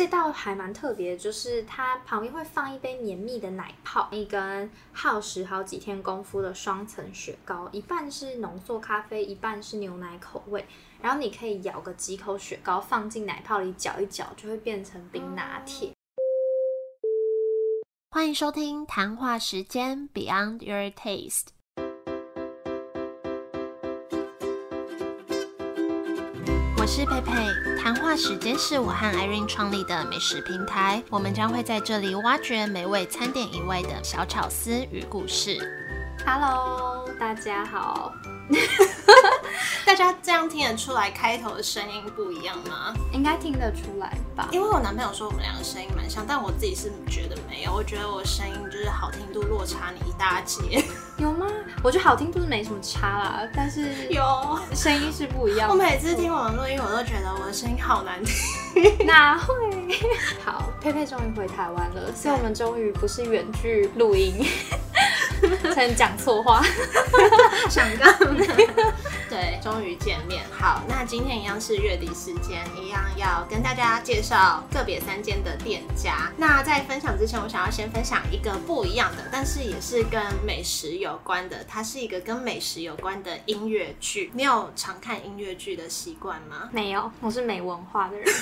这道还蛮特别，就是它旁边会放一杯绵密的奶泡，一根耗时好几天功夫的双层雪糕，一半是浓缩咖啡，一半是牛奶口味。然后你可以咬个几口雪糕，放进奶泡里搅一搅，就会变成冰拿铁。欢迎收听谈话时间 Beyond Your Taste。我是佩佩，谈话时间是我和 Irene 创立的美食平台，我们将会在这里挖掘美味餐点以外的小巧思与故事。Hello，大家好，大家这样听得出来开头的声音不一样吗？应该听得出来吧？因为我男朋友说我们两个声音蛮像，但我自己是觉得没有，我觉得我声音就是好听度落差你一大截。有吗？我觉得好听度是没什么差啦，但是有，声音是不一样的。我每次听我的录音，我都觉得我的声音好难听。哪会？好，佩佩终于回台湾了，所以我们终于不是远距录音，才能讲错话。想干嘛？对，终于见面。好，那今天一样是月底时间，一样要跟大家介绍个别三间的店家。那在分享之前，我想要先分享一个不一样的，但是也是跟美食有关的。它是一个跟美食有关的音乐剧。你有常看音乐剧的习惯吗？没有，我是没文化的人。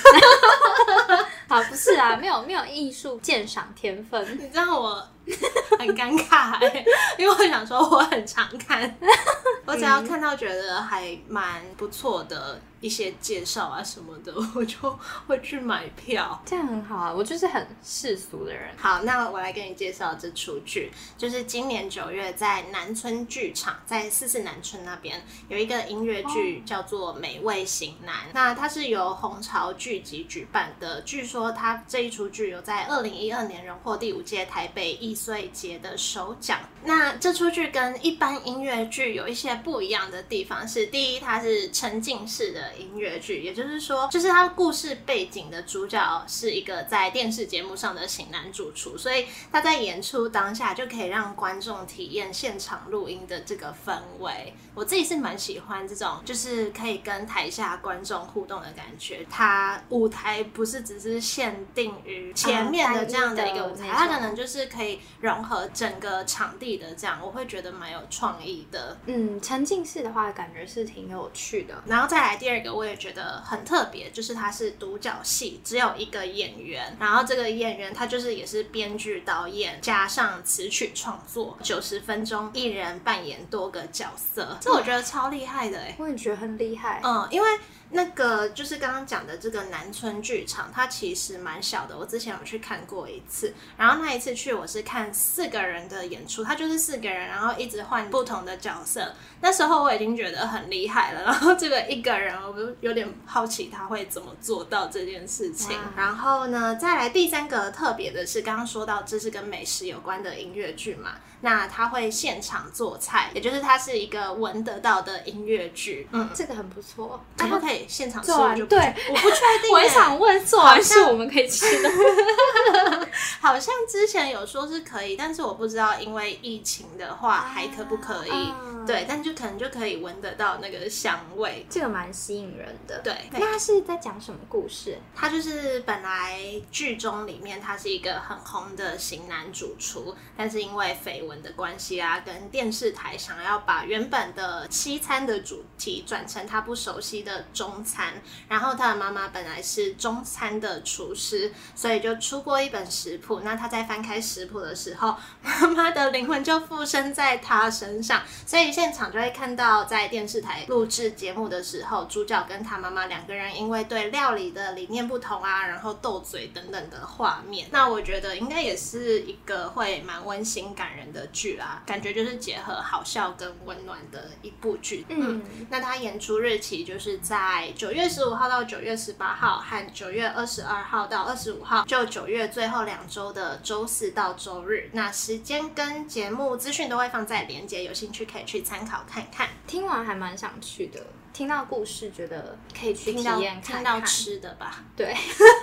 好，不是啊，没有没有艺术鉴赏天分。你知道我 很尴尬哎、因为我想说我很常看，我只要看到觉得还蛮不错的一些介绍啊什么的，我就会去买票。这样很好啊，我就是很世俗的人。好，那我来给你介绍这出剧，就是今年九月在南村剧场，在四四南村那边有一个音乐剧叫做《美味型男》，那它是由红潮剧集举办的，据说它这一出剧有在二零一二年荣获第五届台北艺穗节的首奖。那这出剧跟一般音乐剧有一些不一样的地方是，第一，它是沉浸式的音乐剧，也就是说，就是它故事背景的主角是一个在电视节目上的型男主厨，所以他在演出当下就可以让观众体验现场录音的这个氛围。我自己是蛮喜欢这种，就是可以跟台下观众互动的感觉。它舞台不是只是限定于前面的这样的一个舞台，单一的那种它可能就是可以融合整个场地的这样，我会觉得蛮有创意的。嗯，沉浸式的话，感觉是挺有趣的。然后再来第二个，我也觉得很特别，就是它是独角戏，只有一个演员，然后这个演员他就是也是编剧、导演加上词曲创作，九十分钟一人扮演多个角色，这我觉得超厉害的哎。我也觉得很厉害。嗯，因为那个就是刚刚讲的这个南村剧场，它其实蛮小的。我之前有去看过一次，然后那一次去我是看四个人的演出，它就是四个人，然后一直换不同的角色。那时候我已经觉得很厉害了，然后这个一个人，我就有点好奇他会怎么做到这件事情。然后呢，再来第三个特别的是，刚刚说到这是跟美食有关的音乐剧嘛，那他会现场做菜，也就是它是一个闻得到的音乐剧。嗯，这个很不错。可不可以现场吃？做完我就不对 我不确定耶。我也想问，做完是我们可以吃的？好像之前有说是可以，但是我不知道，因为疫情的话还可不可以？啊对，但就可能就可以闻得到那个香味。这个蛮吸引人的。对那它是在讲什么故事？他就是本来剧中里面他是一个很红的型男主厨，但是因为绯闻的关系啊，跟电视台想要把原本的西餐的主题转成他不熟悉的中餐，然后他的妈妈本来是中餐的厨师，所以就出过一本食谱。那他在翻开食谱的时候，妈妈的灵魂就附身在他身上，所以现场就会看到在电视台录制节目的时候，主角跟他妈妈两个人因为对料理的理念不同啊，然后斗嘴等等的画面。那我觉得应该也是一个会蛮温馨感人的剧啦，感觉就是结合好笑跟温暖的一部剧。嗯，那他演出日期就是在九月十五号到九月十八号，和九月二十二号到二十五号，就九月最后两周的周四到周日。那时间跟节目资讯都会放在连接，有兴趣可以去参考看看。听完还蛮想去的。听到故事，觉得可以去体验看看。听到吃的吧，对，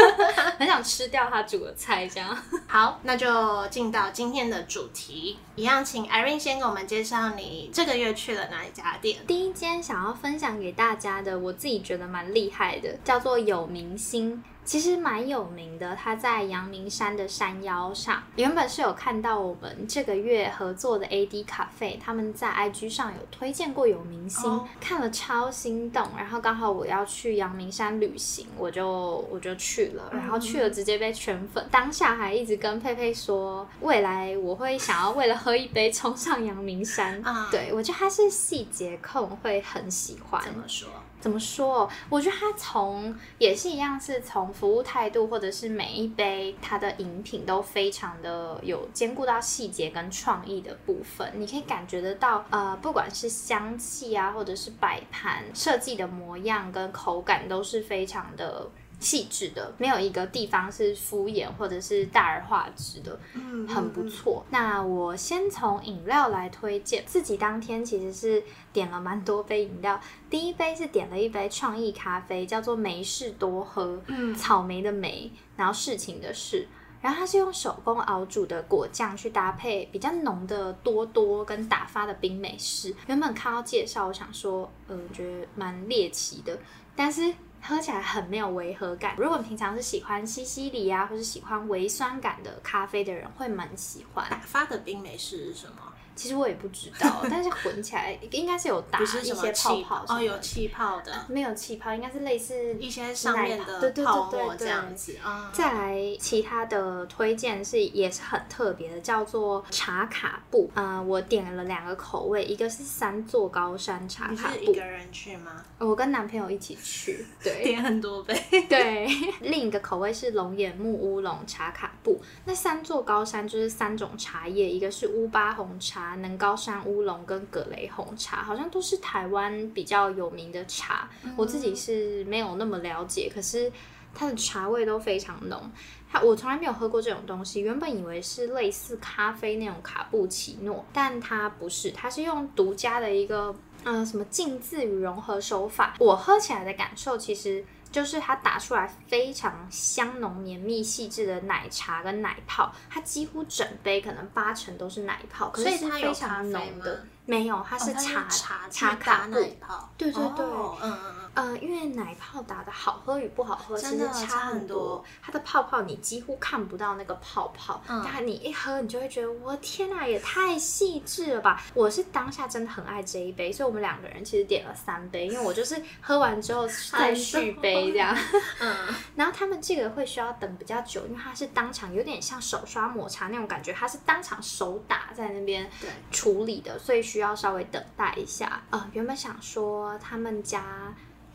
很想想吃掉他煮的菜这样。好，那就进到今天的主题，一样，请 Irene 先给我们介绍你这个月去了哪一家店。第一间想要分享给大家的，我自己觉得蛮厉害的，叫做有明星。其实蛮有名的，它在阳明山的山腰上。原本是有看到我们这个月合作的 AD 咖啡，他们在 IG 上有推荐过有明星，看了超心动。然后刚好我要去阳明山旅行，我就我就去了。然后去了直接被圈粉，当下还一直跟佩佩说，未来我会想要为了喝一杯冲上阳明山啊。对我觉得他是细节控，会很喜欢。怎么说？怎么说？我觉得他从也是一样，是从服务态度，或者是每一杯它的饮品都非常的有兼顾到细节跟创意的部分。你可以感觉得到，呃，不管是香气啊，或者是摆盘设计的模样跟口感，都是非常的。细致的，没有一个地方是敷衍或者是大而化之的，嗯，很不错。那我先从饮料来推荐，自己当天其实是点了蛮多杯饮料。第一杯是点了一杯创意咖啡，叫做梅事多喝，嗯，草莓的莓，然后事情的事，然后它是用手工熬煮的果酱去搭配比较浓的多多跟打发的冰美式。原本看到介绍，我想说，嗯，觉得蛮猎奇的，但是。喝起来很没有违和感。如果平常是喜欢西西里啊，或是喜欢微酸感的咖啡的人，会蛮喜欢。打发的冰美式是什么？其实我也不知道，但是混起来应该是有打一些泡泡哦，有气泡的，没有气泡，应该是类似一些上面的泡沫这样子啊。再来其他的推荐是也是很特别的，叫做茶卡布。嗯，我点了两个口味，一个是三座高山茶卡布。一个人去吗？我跟男朋友一起去，对，点很多杯。对，另一个口味是龙眼木乌龙茶卡布。那三座高山就是三种茶叶，一个是乌巴红茶。能高山乌龙跟葛雷红茶好像都是台湾比较有名的茶，我自己是没有那么了解，可是它的茶味都非常浓。它我从来没有喝过这种东西，原本以为是类似咖啡那种卡布奇诺，但它不是，它是用独家的一个嗯什么浸渍与融合手法。我喝起来的感受其实。就是它打出来非常香浓、绵密、细致的奶茶跟奶泡，它几乎整杯可能八成都是奶泡，可是非常浓的。没有，它是茶茶茶卡奶泡。对对对，嗯。呃，因为奶泡打的好喝与不好喝真的差很多。它的泡泡你几乎看不到那个泡泡，但你一喝你就会觉得，我天哪，也太细致了吧！我是当下真的很爱这一杯，所以我们两个人其实点了三杯，因为我就是喝完之后 再续杯这样。嗯。然后他们这个会需要等比较久，因为它是当场有点像手刷抹茶那种感觉，它是当场手打在那边处理的，所以需要稍微等待一下。呃，原本想说他们家。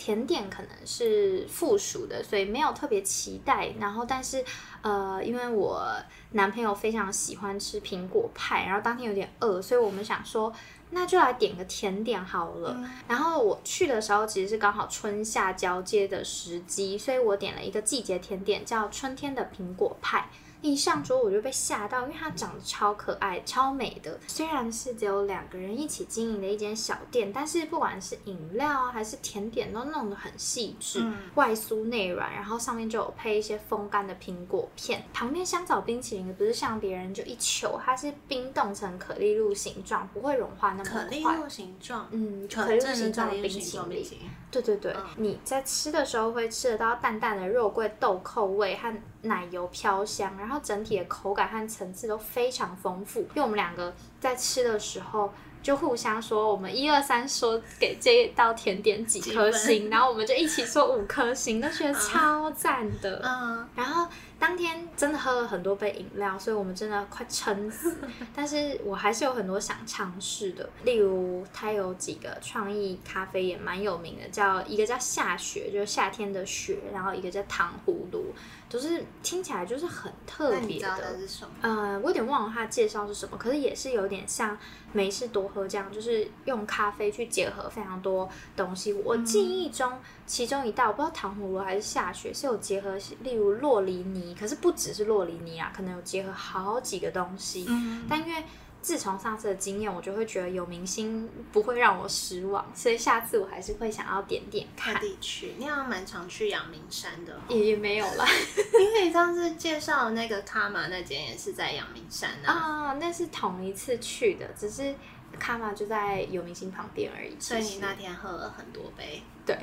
甜点可能是附属的，所以没有特别期待。然后，但是，呃，因为我男朋友非常喜欢吃苹果派，然后当天有点饿，所以我们想说，那就来点个甜点好了。然后我去的时候其实是刚好春夏交接的时机，所以我点了一个季节甜点，叫春天的苹果派。一上桌我就被吓到，因为它长得超可爱、超美的。虽然是只有两个人一起经营的一间小店，但是不管是饮料啊还是甜点都弄得很细致，外酥内软，然后上面就有配一些风干的苹果片。旁边香草冰淇淋不是像别人就一球，它是冰冻成可丽露形状，不会融化那么快。可丽露形状，嗯，可丽露形状的冰淇淋。对对对，你在吃的时候会吃得到淡淡的肉桂豆蔻味和奶油飘香，然后整体的口感和层次都非常丰富。因为我们两个在吃的时候就互相说，我们一二三说给这道甜点几颗星，然后我们就一起说五颗星，都觉得超赞的。嗯，然后。当天真的喝了很多杯饮料，所以我们真的快撑死。但是我还是有很多想尝试的，例如它有几个创意咖啡也蛮有名的，叫一个叫下雪，就是夏天的雪，然后一个叫糖葫芦，就是听起来就是很特别的。呃，我有点忘了它介绍是什么，可是也是有点像美式多喝这样，就是用咖啡去结合非常多东西。我记忆中其中一道我不知道糖葫芦还是下雪是有结合，例如洛梨泥。可是不只是洛梨尼啊，可能有结合好几个东西。嗯，但因为自从上次的经验，我就会觉得有明星不会让我失望，所以下次我还是会想要点点看。特地区，你好像蛮常去阳明山的，也也没有啦。因为你上次介绍的那个卡玛那间也是在阳明山啊，啊，那是同一次去的，只是卡玛就在有明星旁边而已。所以你那天喝了很多杯。对，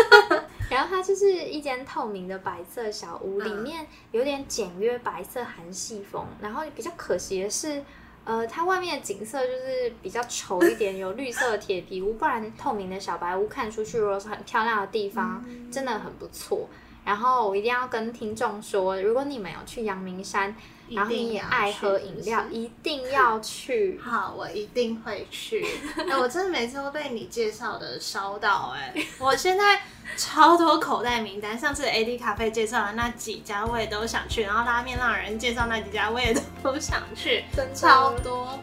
然后它就是一间透明的白色小屋，里嗯面有点简约白色韩系风。然后比较可惜的是，呃，它外面的景色就是比较丑一点，有绿色的铁皮屋，不然透明的小白屋看出去，如果是很漂亮的地方，嗯真的很不错。然后我一定要跟听众说，如果你们有去阳明山，一然后你定爱喝饮料，一定要去。好，我一定会去。哎、我真的每次都被你介绍的烧到哎、我现在超多口袋名单。上次 AD 咖啡介绍的那几家我也都想去，然后拉面让人介绍那几家我也都 想去，真超多。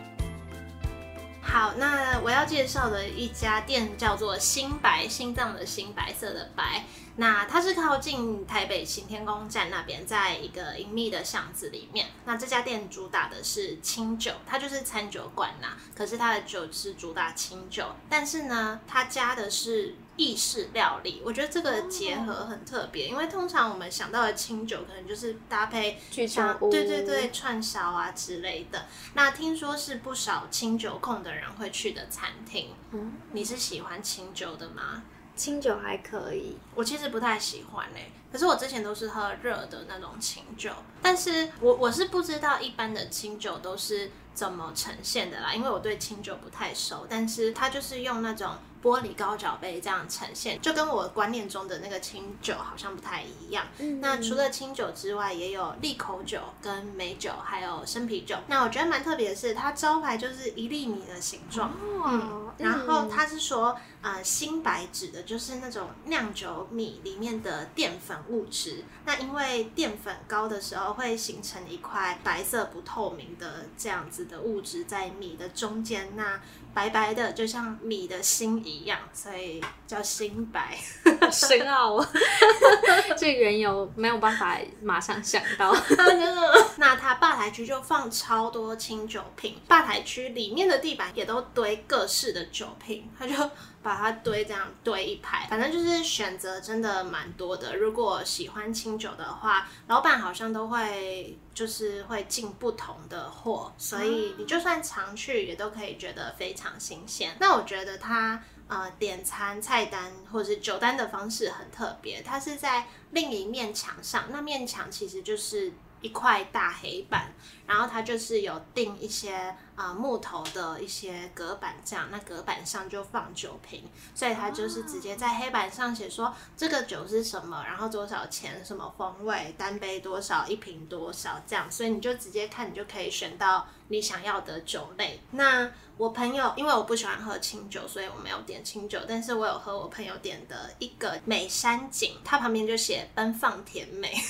好，那我要介绍的一家店叫做新白，心脏的心，白色的白。那它是靠近台北行天宫站那边，在一个隐秘的巷子里面。那这家店主打的是清酒，它就是餐酒馆啦。可是它的酒是主打清酒，但是呢，它加的是意式料理。我觉得这个结合很特别，因为通常我们想到的清酒可能就是搭配去像中屋对对对串烧啊之类的。那听说是不少清酒控的人会去的餐厅。嗯，你是喜欢清酒的吗？清酒还可以，我其实不太喜欢嘞、可是我之前都是喝热的那种清酒，但是我我是不知道一般的清酒都是怎么呈现的啦，因为我对清酒不太熟，但是它就是用那种玻璃高脚杯这样呈现，就跟我观念中的那个清酒好像不太一样。那除了清酒之外，也有利口酒、跟美酒，还有生啤酒。那我觉得蛮特别的是，它招牌就是一粒米的形状。哦，然后它是说，呃，新白指的就是那种酿酒米里面的淀粉物质。那因为淀粉高的时候，会形成一块白色不透明的这样子的物质在米的中间，那白白的就像米的心一样，所以叫新白。好深奥哦，这缘由没有办法马上想到。那他吧台区就放超多清酒瓶，吧台区里面的地板也都堆各式的酒瓶，他就把它堆这样堆一排，反正就是选择真的蛮多的。如果喜欢清酒的话，老板好像都会就是会进不同的货，所以你就算常去也都可以觉得非常新鲜。那我觉得它。呃，点餐菜单或者是酒单的方式很特别，它是在另一面墙上，那面墙其实就是一块大黑板，然后它就是有钉一些呃木头的一些隔板，这样那隔板上就放酒瓶，所以它就是直接在黑板上写说这个酒是什么，然后多少钱，什么风味，单杯多少，一瓶多少这样，所以你就直接看，你就可以选到你想要的酒类。那我朋友因为我不喜欢喝清酒，所以我没有点清酒，但是我有喝我朋友点的一个美山景，它旁边就写奔放甜美。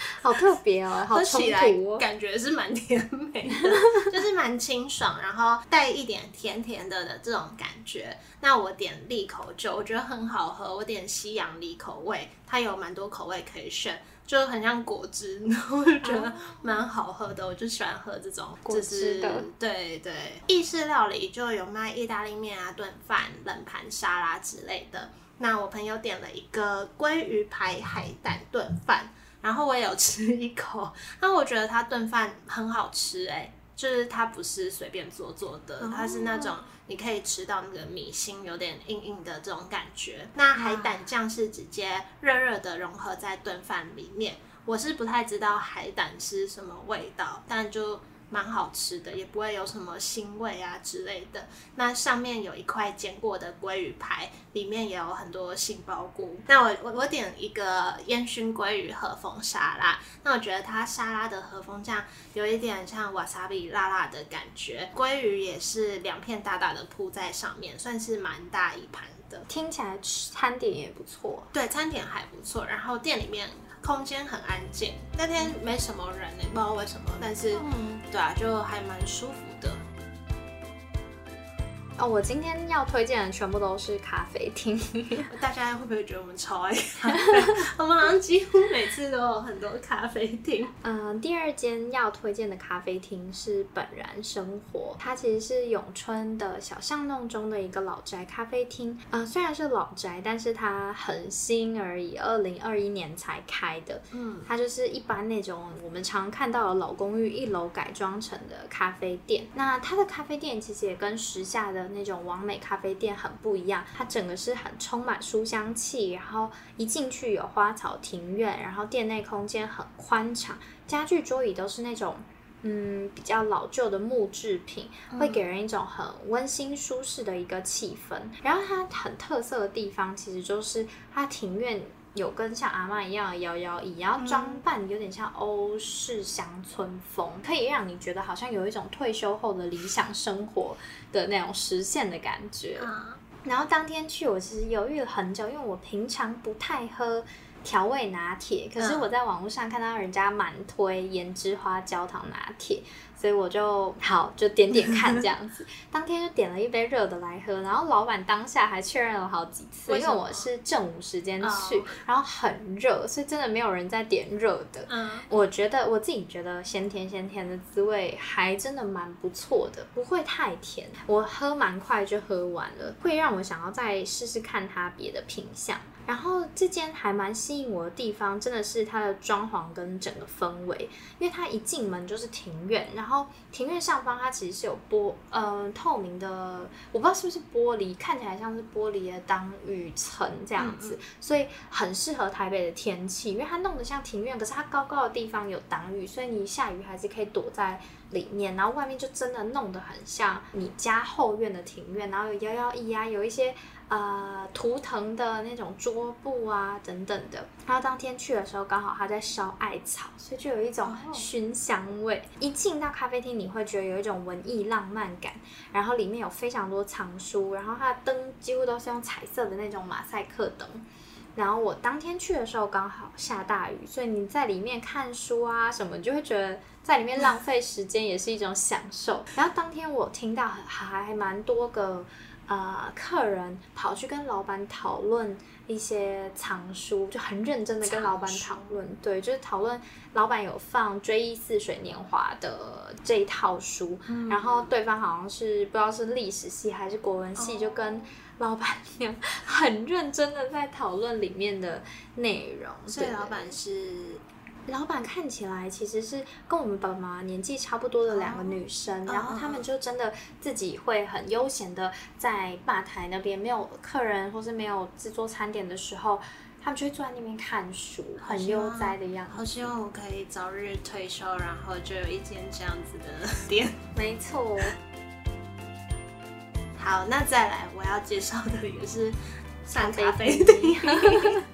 好特别哦，好冲喝起来突哦。感觉是蛮甜美的，就是蛮清爽，然后带一点甜甜的的这种感觉。那我点利口酒，我觉得很好喝，我点西洋梨口味，它有蛮多口味可以选。就很像果汁，然后我就觉得蛮好喝的，我就喜欢喝这种果就是汁的对对，意式料理就有卖意大利面啊、炖饭、冷盘沙拉之类的。那我朋友点了一个鲑鱼排海胆炖饭，然后我也有吃一口，那我觉得它炖饭很好吃哎、就是它不是随便做做的，它是那种你可以吃到那个米心有点硬硬的这种感觉。那海胆酱是直接热热的融合在炖饭里面，我是不太知道海胆是什么味道，但就。蛮好吃的，也不会有什么腥味啊之类的。那上面有一块煎过的鲑鱼排，里面也有很多杏鲍菇。那我我我点一个烟熏鲑鱼和风沙拉，那我觉得它沙拉的和风酱有一点像 wasabi 辣辣的感觉，鲑鱼也是两片大大的铺在上面，算是蛮大一盘的。听起来吃餐点也不错。对，餐点还不错，然后店里面空间很安静，那天没什么人呢、不知道为什么，但是。嗯，对啊，就还蛮舒服的。哦，我今天要推荐的全部都是咖啡厅。大家会不会觉得我们超爱咖啡？我们好像几乎每次都有很多咖啡厅。嗯，第二间要推荐的咖啡厅是本然生活，它其实是永春的小巷弄中的一个老宅咖啡厅。嗯，虽然是老宅，但是它很新而已，二零二一年才开的。嗯，它就是一般那种我们常看到的老公寓一楼改装成的咖啡店。那它的咖啡店其实也跟时下的那种完美咖啡店很不一样，它整个是很充满书香气，然后一进去有花草庭院，然后店内空间很宽敞，家具桌椅都是那种嗯比较老旧的木制品，会给人一种很温馨舒适的一个气氛。然后它很特色的地方，其实就是它庭院。有跟像阿妈一样的摇摇椅，然后装扮有点像欧式乡村风，可以让你觉得好像有一种退休后的理想生活的那种实现的感觉。然后当天去，我其实犹豫了很久，因为我平常不太喝调味拿铁，可是我在网络上看到人家蛮推盐之花焦糖拿铁。所以我就好就点点看这样子，当天就点了一杯热的来喝，然后老板当下还确认了好几次，因为我是正午时间去，然后很热，所以真的没有人在点热的。嗯，我觉得我自己觉得鲜甜鲜甜的滋味还真的蛮不错的，不会太甜，我喝蛮快就喝完了，会让我想要再试试看它别的品相。然后这间还蛮吸引我的地方，真的是它的装潢跟整个氛围，因为它一进门就是庭院，然后庭院上方它其实是有玻，嗯，透明的，我不知道是不是玻璃，看起来像是玻璃的挡雨层这样子，所以很适合台北的天气，因为它弄得像庭院，可是它高高的地方有挡雨，所以你下雨还是可以躲在里面，然后外面就真的弄得很像你家后院的庭院，然后有摇摇椅啊，有一些。呃，图腾的那种桌布啊，等等的。然后当天去的时候，刚好他在烧艾草，所以就有一种熏香味。一进到咖啡厅，你会觉得有一种文艺浪漫感。然后里面有非常多藏书，然后它的灯几乎都是用彩色的那种马赛克灯。然后我当天去的时候刚好下大雨，所以你在里面看书啊什么，就会觉得在里面浪费时间也是一种享受。然后当天我听到还蛮多个。呃，客人跑去跟老板讨论一些藏书，就很认真的跟老板讨论，对，就是讨论老板有放《追忆似水年华》的这一套书，然后对方好像是不知道是历史系还是国文系，就跟老板娘 很认真的在讨论里面的内容，所以老板是。老板看起来其实是跟我们爸妈年纪差不多的两个女生，然后他们就真的自己会很悠闲的在吧台那边，没有客人或是没有制作餐点的时候，他们就会坐在那边看书，很悠哉的样子。好希望我可以早日退休，然后就有一间这样子的店。没错。好，那再来我要介绍的也是。咖啡厅，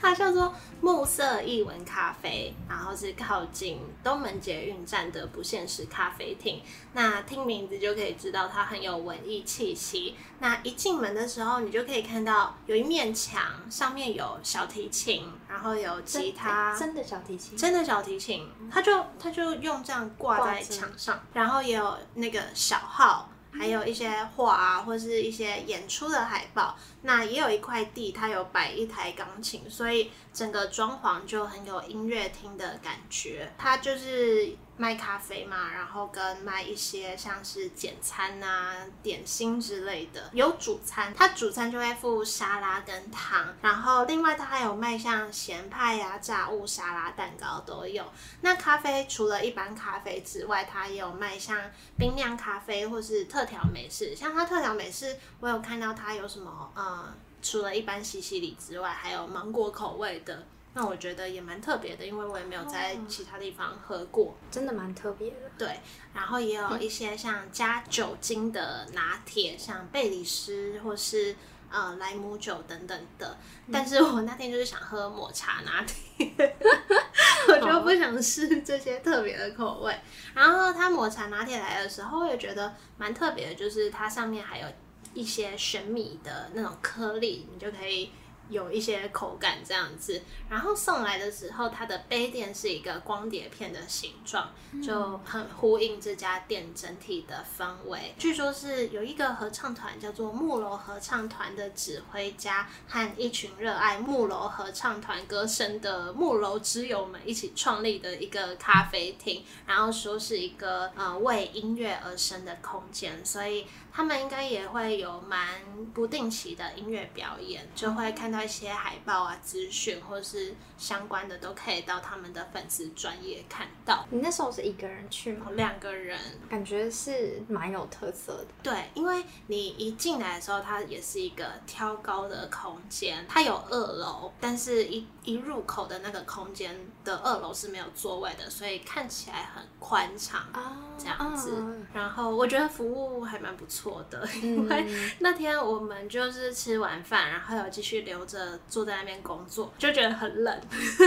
它叫做暮色一文咖啡，然后是靠近东门捷运站的不现实咖啡厅。那听名字就可以知道它很有文艺气息。那一进门的时候，你就可以看到有一面墙，上面有小提琴，然后有吉他，真的小提琴，真的小提琴，它就它就用这样挂在墙上，然后也有那个小号。还有一些画啊，或是一些演出的海报。那也有一块地，它有摆一台钢琴，所以整个装潢就很有音乐厅的感觉。它就是。卖咖啡嘛，然后跟卖一些像是简餐啊、点心之类的。有主餐，它主餐就会附沙拉跟汤，然后另外它还有卖像咸派呀、炸物、沙拉、蛋糕都有。那咖啡除了一般咖啡之外，它也有卖像冰酿咖啡或是特调美式。像它特调美式，我有看到它有什么呃，除了一般西西里之外，还有芒果口味的。那我觉得也蛮特别的，因为我也没有在其他地方喝过，真的蛮特别的。对，然后也有一些像加酒精的拿铁，像贝里斯或是呃莱姆酒等等的。但是我那天就是想喝抹茶拿铁，我就不想试这些特别的口味。然后它抹茶拿铁来的时候，我也觉得蛮特别的，就是它上面还有一些玄米的那种颗粒，你就可以。有一些口感这样子。然后送来的时候，它的杯垫是一个光碟片的形状，就很呼应这家店整体的氛围。据说是有一个合唱团叫做木楼合唱团的指挥家和一群热爱木楼合唱团歌声的木楼之友们一起创立的一个咖啡厅，然后说是一个呃为音乐而生的空间，所以他们应该也会有蛮不定期的音乐表演，就会看到一些海报啊、资讯或是相关的，都可以到他们的粉丝专业看到。你那时候是一个人去吗？两个人，感觉是蛮有特色的。对，因为你一进来的时候，它也是一个挑高的空间，它有二楼，但是一一入口的那个空间的二楼是没有座位的，所以看起来很宽敞啊这样子。啊然后我觉得服务还蛮不错的，因为 那天我们就是吃完饭，然后有继续留着坐在那边工作，就觉得很冷，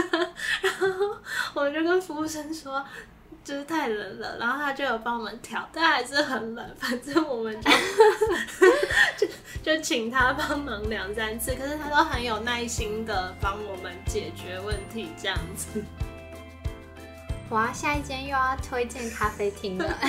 然后我们就跟服务生说。就是太冷了，然后他就有帮我们调，但还是很冷。反正我们就 就就请他帮忙两三次，可是他都很有耐心的帮我们解决问题，这样子。哇，下一间又要推荐咖啡厅了。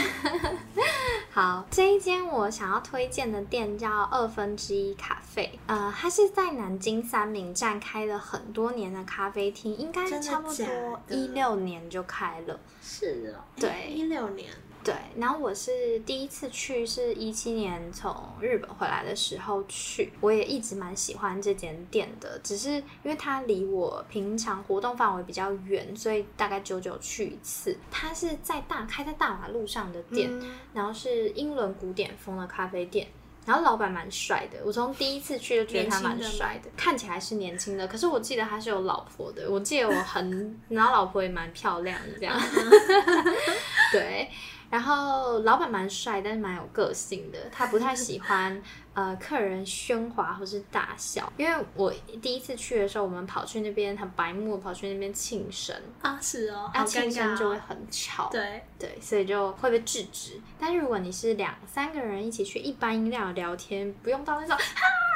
好，这一间我想要推荐的店叫二分之一咖啡，呃，它是在南京三明站开了很多年的咖啡厅，应该差不多的一六年就开了。是哦，对一六年，对，然后我是第一次去，是一七年从日本回来的时候去，我也一直蛮喜欢这间店的，只是因为它离我平常活动范围比较远，所以大概久久去一次。它是在大开在大马路上的店，嗯然后是英伦古典风的咖啡店。然后老板蛮帅的，我从第一次去就觉得他蛮帅的，看起来是年轻的，可是我记得他是有老婆的，我记得我很，然后老婆也蛮漂亮的这样，对，然后老板蛮帅，但是蛮有个性的，他不太喜欢呃客人喧哗或是大笑，因为我第一次去的时候，我们跑去那边很白目，跑去那边庆生，啊，是哦，啊庆生。就会很吵，对，对，所以就会被制止。但是如果你是两三个人一起去一般音量聊天，不用到那种哈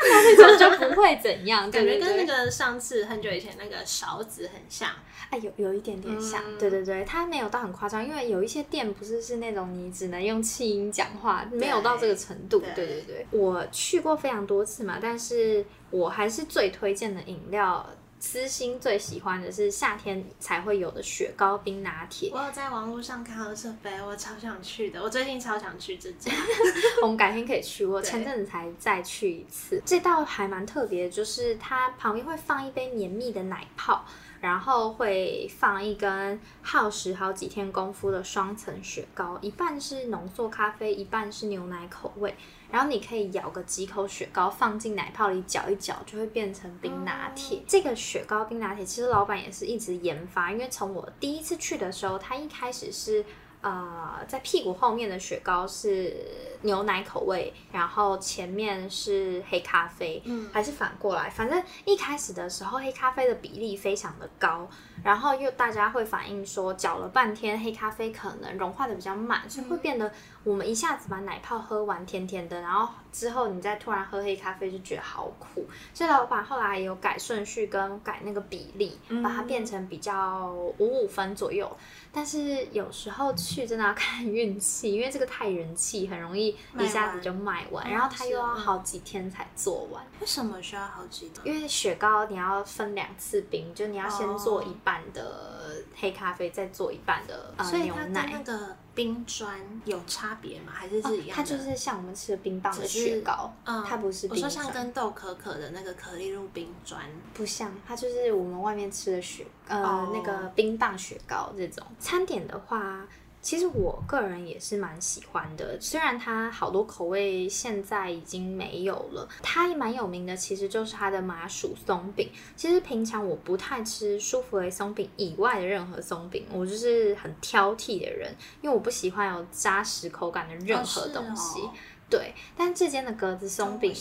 那种就不会怎样，感觉跟那。个上次很久以前那个勺子很像。哎，有有一点点像，嗯对对对，它没有到很夸张，因为有一些店不是是那种你只能用气音讲话，没有到这个程度。对对对对，我去过非常多次嘛，但是我还是最推荐的饮料。私心最喜欢的是夏天才会有的雪糕冰拿铁，我有在网络上看到这杯，我超想去的。我最近超想去这家。我们改天可以去。我对前阵子才再去一次，这道还蛮特别的，就是它旁边会放一杯绵密的奶泡，然后会放一根耗时好几天功夫的双层雪糕，一半是浓缩咖啡，一半是牛奶口味。然后你可以咬个几口雪糕，放进奶泡里搅一搅，就会变成冰拿铁。这个雪糕冰拿铁其实老板也是一直研发，因为从我第一次去的时候，他一开始是呃在屁股后面的雪糕是牛奶口味，然后前面是黑咖啡，嗯还是反过来，反正一开始的时候黑咖啡的比例非常的高，然后又大家会反映说搅了半天黑咖啡可能融化的比较慢，所以会变得我们一下子把奶泡喝完甜甜的，然后之后你再突然喝黑咖啡就觉得好苦，所以老板后来有改顺序跟改那个比例，把它变成比较五五分左右。但是有时候去真的要看运气，因为这个太人气，很容易一下子就卖完，完然后它又要好几天才做完。为什么需要好几天？因为雪糕你要分两次冰，就你要先做哦一半的黑咖啡，再做一半的呃牛奶。那个冰砖有差别吗？还是是一样？哦它就是像我们吃的冰棒的雪糕，嗯，它不是我说像跟豆可可的那个可丽露冰砖，不像，它就是我们外面吃的雪呃、哦那个冰棒雪糕这种。餐点的话，其实我个人也是蛮喜欢的，虽然它好多口味现在已经没有了，它也蛮有名的，其实就是它的麻薯松饼。其实平常我不太吃舒芙蕾松饼以外的任何松饼，我就是很挑剔的人，因为我不喜欢有扎实口感的任何东西。哦哦对，但这间的格子松饼。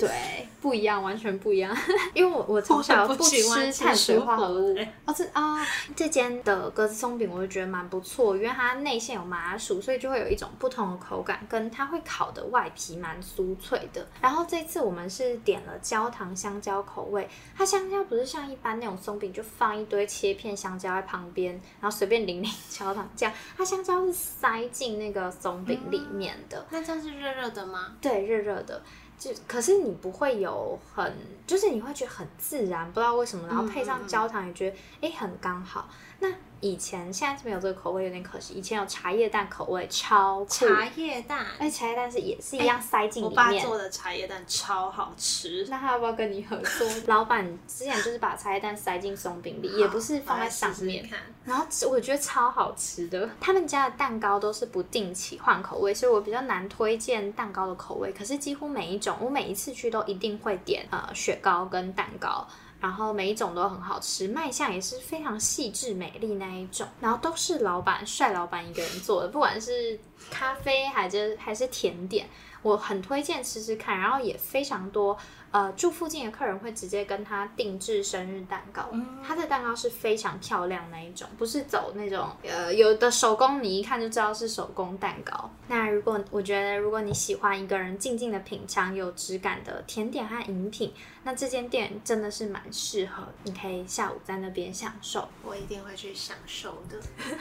对，不一样，完全不一样。因为我我从小不吃碳水化合物。哦，这啊，这间的格子松饼我就觉得蛮不错，因为它内馅有麻薯，所以就会有一种不同的口感，跟它会烤的外皮蛮酥脆的。然后这次我们是点了焦糖香蕉口味，它香蕉不是像一般那种松饼就放一堆切片香蕉在旁边，然后随便淋淋 焦糖酱，它香蕉是塞进那个松饼里面的。那这样是热热的吗？对，热热的。就可是你不会有很，就是你会觉得很自然，不知道为什么，然后配上焦糖也觉得哎很刚好。那以前现在是没有这个口味，有点可惜。以前有茶叶蛋口味，超茶叶蛋，哎，茶叶蛋是也是一样塞进里面。我爸做的茶叶蛋超好吃，那他要不要跟你合作？老板之前就是把茶叶蛋塞进松饼里，也不是放在上面。然后我觉得超好吃的。他们家的蛋糕都是不定期换口味，所以我比较难推荐蛋糕的口味。可是几乎每一种，我每一次去都一定会点呃雪糕跟蛋糕。然后每一种都很好吃，卖相也是非常细致美丽那一种，然后都是老板帅老板一个人做的，不管是咖啡还是还是甜点，我很推荐吃吃看，然后也非常多。呃，住附近的客人会直接跟他定制生日蛋糕，他的蛋糕是非常漂亮那一种，不是走那种呃有的手工，你一看就知道是手工蛋糕。那如果我觉得如果你喜欢一个人静静的品尝有质感的甜点和饮品，那这间店真的是蛮适合，你可以下午在那边享受。我一定会去享受的。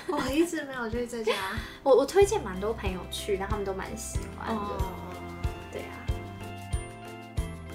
我一直没有去这家，我我推荐蛮多朋友去，但他们都蛮喜欢的。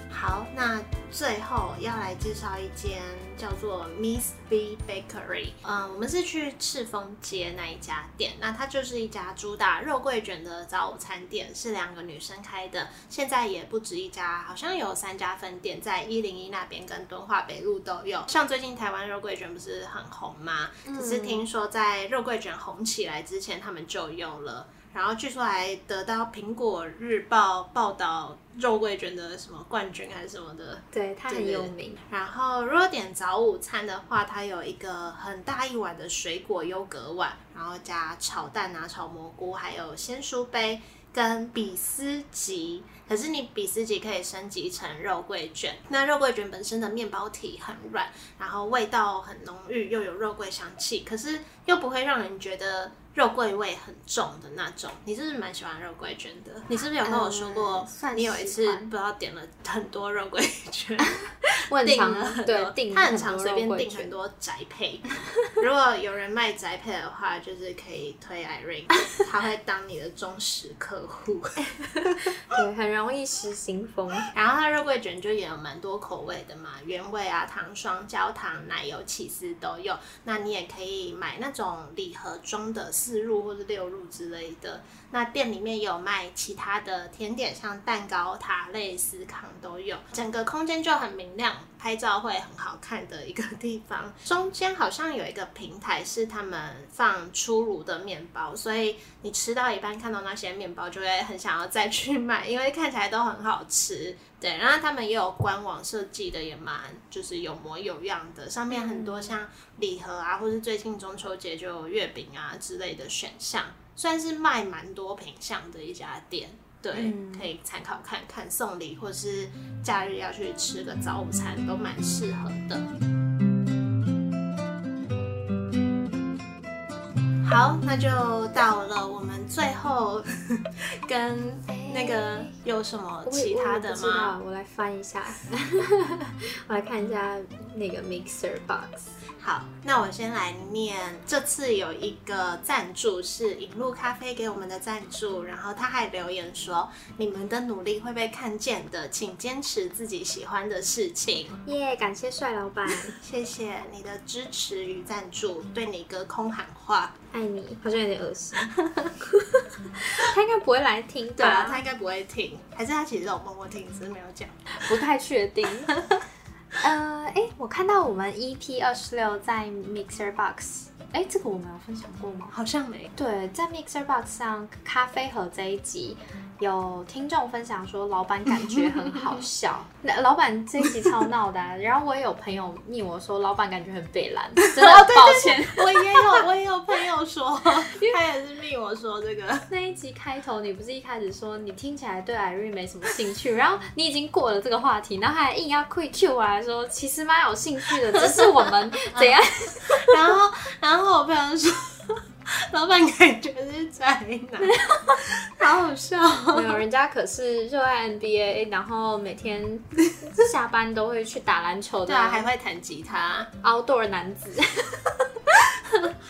好，那最后要来介绍一间叫做 Miss B Bakery。嗯，我们是去赤峰街那一家店，那它就是一家主打肉桂卷的早午餐店，是两个女生开的。现在也不止一家，好像有三家分店，在一零一那边跟敦化北路都有。像最近台湾肉桂卷不是很红吗？只是听说在肉桂卷红起来之前，他们就有了。然后据说还得到《苹果日报》报道肉桂卷的什么冠军还是什么的，对，它很有名。然后如果点早午餐的话，它有一个很大一碗的水果优格碗，然后加炒蛋啊、炒蘑菇，还有鲜蔬杯跟比斯吉。可是你比斯吉可以升级成肉桂卷，那肉桂卷本身的面包体很软，然后味道很浓郁，又有肉桂香气，可是又不会让人觉得。肉桂味很重的那种，你是不是蛮喜欢肉桂卷的？你是不是有跟我说过，你有一次不知道点了很多肉桂卷，订了很多，他很常随便订很多宅配。如果有人卖宅配的话，就是可以推 Irene，他会当你的忠实客户。对，很容易失心疯。然后它肉桂卷就也有蛮多口味的嘛，原味啊、糖霜、焦糖、奶油、起司都有。那你也可以买那种礼盒装的。四入或者六入之类的，那店里面有卖其他的甜点，像蛋糕、塔类、司康都有，整个空间就很明亮，拍照会很好看的一个地方。中间好像有一个平台是他们放出炉的面包，所以你吃到一半看到那些面包，就会很想要再去买，因为看起来都很好吃。对，然后他们也有官网设计的，也蛮就是有模有样的，上面很多像礼盒啊，或是最近中秋节就有月饼啊之类的选项，算是卖蛮多品相的一家店。对，可以参考看看送礼，或是假日要去吃个早午餐，都蛮适合的。好，那就到了我们最后 跟。那个有什么其他的吗？我来翻一下，我来看一下那个 mixer box。好，那我先来念。这次有一个赞助是引路咖啡给我们的赞助，然后他还留言说：“你们的努力会被看见的，请坚持自己喜欢的事情。”耶，感谢帅老板，谢谢你的支持与赞助，对你隔空喊话，爱你，好像有点恶心。他应该不会来听，对啊，他应该不会听，还是他其实有默默听，只是没有讲，不太确定。呃，哎，我看到我们 EP 二十六在 Mixer Box，哎，这个我们有分享过吗？好像没。对，在 Mixer Box 上咖啡盒这一集。有听众分享说，老板感觉很好笑。那老板这一集超闹的，然后我也有朋友密我说，老板感觉很被拦。真的抱歉，我也有，我也有朋友说，哦，他也是密我说这个。那一集开头，你不是一开始说你听起来对 Irene 没什么兴趣，然后你已经过了这个话题，然后还硬要 quick Q 我来说，其实蛮有兴趣的，只是我们怎样？然后，然后我朋友说，老板感觉是宅男，好好笑哦。没有，人家可是热爱 NBA，然后每天下班都会去打篮球的，对啊，还会弹吉他。outdoor 男子。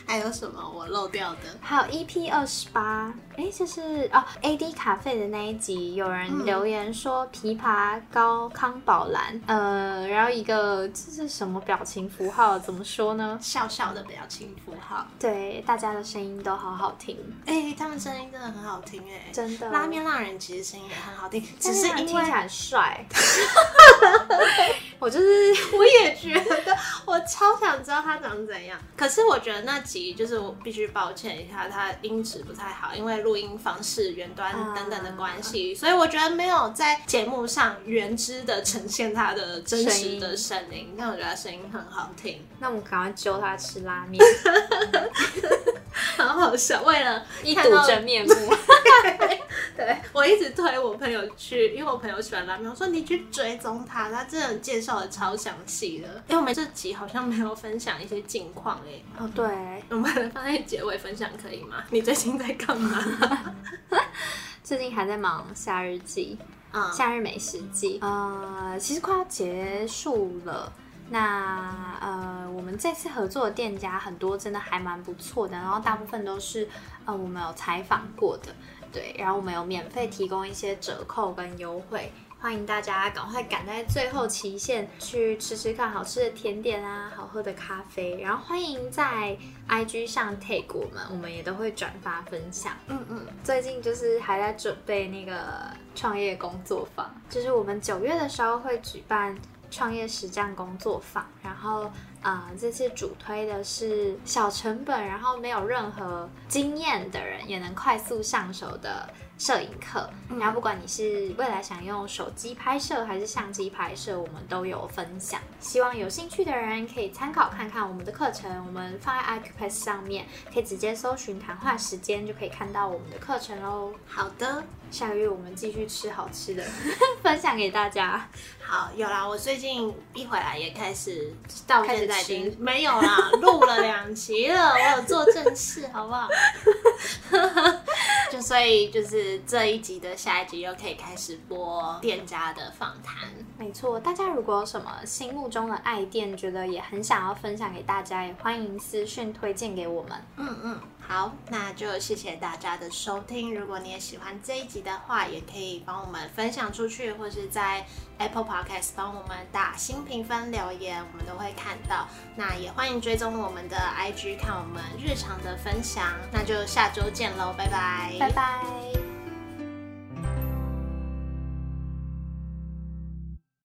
还有什么我漏掉的？还有 EP 二十八，哎，就是哦，AD 卡费的那一集，有人留言说琵琶高康宝蓝，呃，然后一个这是什么表情符号？怎么说呢？笑笑的表情符号。对，大家的声音都好好听，哎、他们声音真的很好听哎、真的。拉面浪人其实声音也很好听，只是因为他听起来很帅。我就是我也觉得，我超想知道他长怎样。可是我觉得那集就是我必须抱歉一下，他音质不太好，因为录音方式、远端等等的关系，所以我觉得没有在节目上原汁的呈现他的真实的声音。但我觉得他声音很好听，那我们赶快揪他吃拉面，好好笑。为了一睹真面目。对我一直推我朋友去，因为我朋友喜欢拉面，我说你去追踪他，他真的介绍的超详细的。因为我们这集好像没有分享一些近况哎，哦，对，我们放在结尾分享可以吗？你最近在干嘛？最近还在忙夏日季。嗯，夏日美食季，呃，其实快要结束了。那呃，我们这次合作的店家很多，真的还蛮不错的，然后大部分都是呃我们有采访过的，对，然后我们有免费提供一些折扣跟优惠，欢迎大家赶快赶在最后期限去吃吃看好吃的甜点啊，好喝的咖啡，然后欢迎在 IG 上 take 我们，我们也都会转发分享。嗯嗯，最近就是还在准备那个创业工作坊，就是我们九月的时候会举办创业实战工作坊，然后啊这次主推的是小成本，然后没有任何经验的人也能快速上手的摄影课。然后不管你是未来想用手机拍摄还是相机拍摄，我们都有分享。希望有兴趣的人可以参考看看我们的课程，我们放在 iCupass 上面，可以直接搜寻谈话时间就可以看到我们的课程喽。好的，下个月我们继续吃好吃的，分享给大家。好，有啦。我最近一回来也开始到现在已吃经没有啦，录了两集了，我有做正事，好不好？就所以就是这一集的下一集又可以开始播店家的访谈。没错，大家如果有什么心目中的爱店，觉得也很想要分享给大家，也欢迎私讯推荐给我们。嗯嗯，好，那就谢谢大家的收听。如果你也喜欢这一集的话，也可以帮我们分享出去，或是在 Apple Podcast 帮我们打新评分留言，我们都会看到。那也欢迎追踪我们的 IG 看我们日常的分享。那就下周见喽，拜拜，拜拜。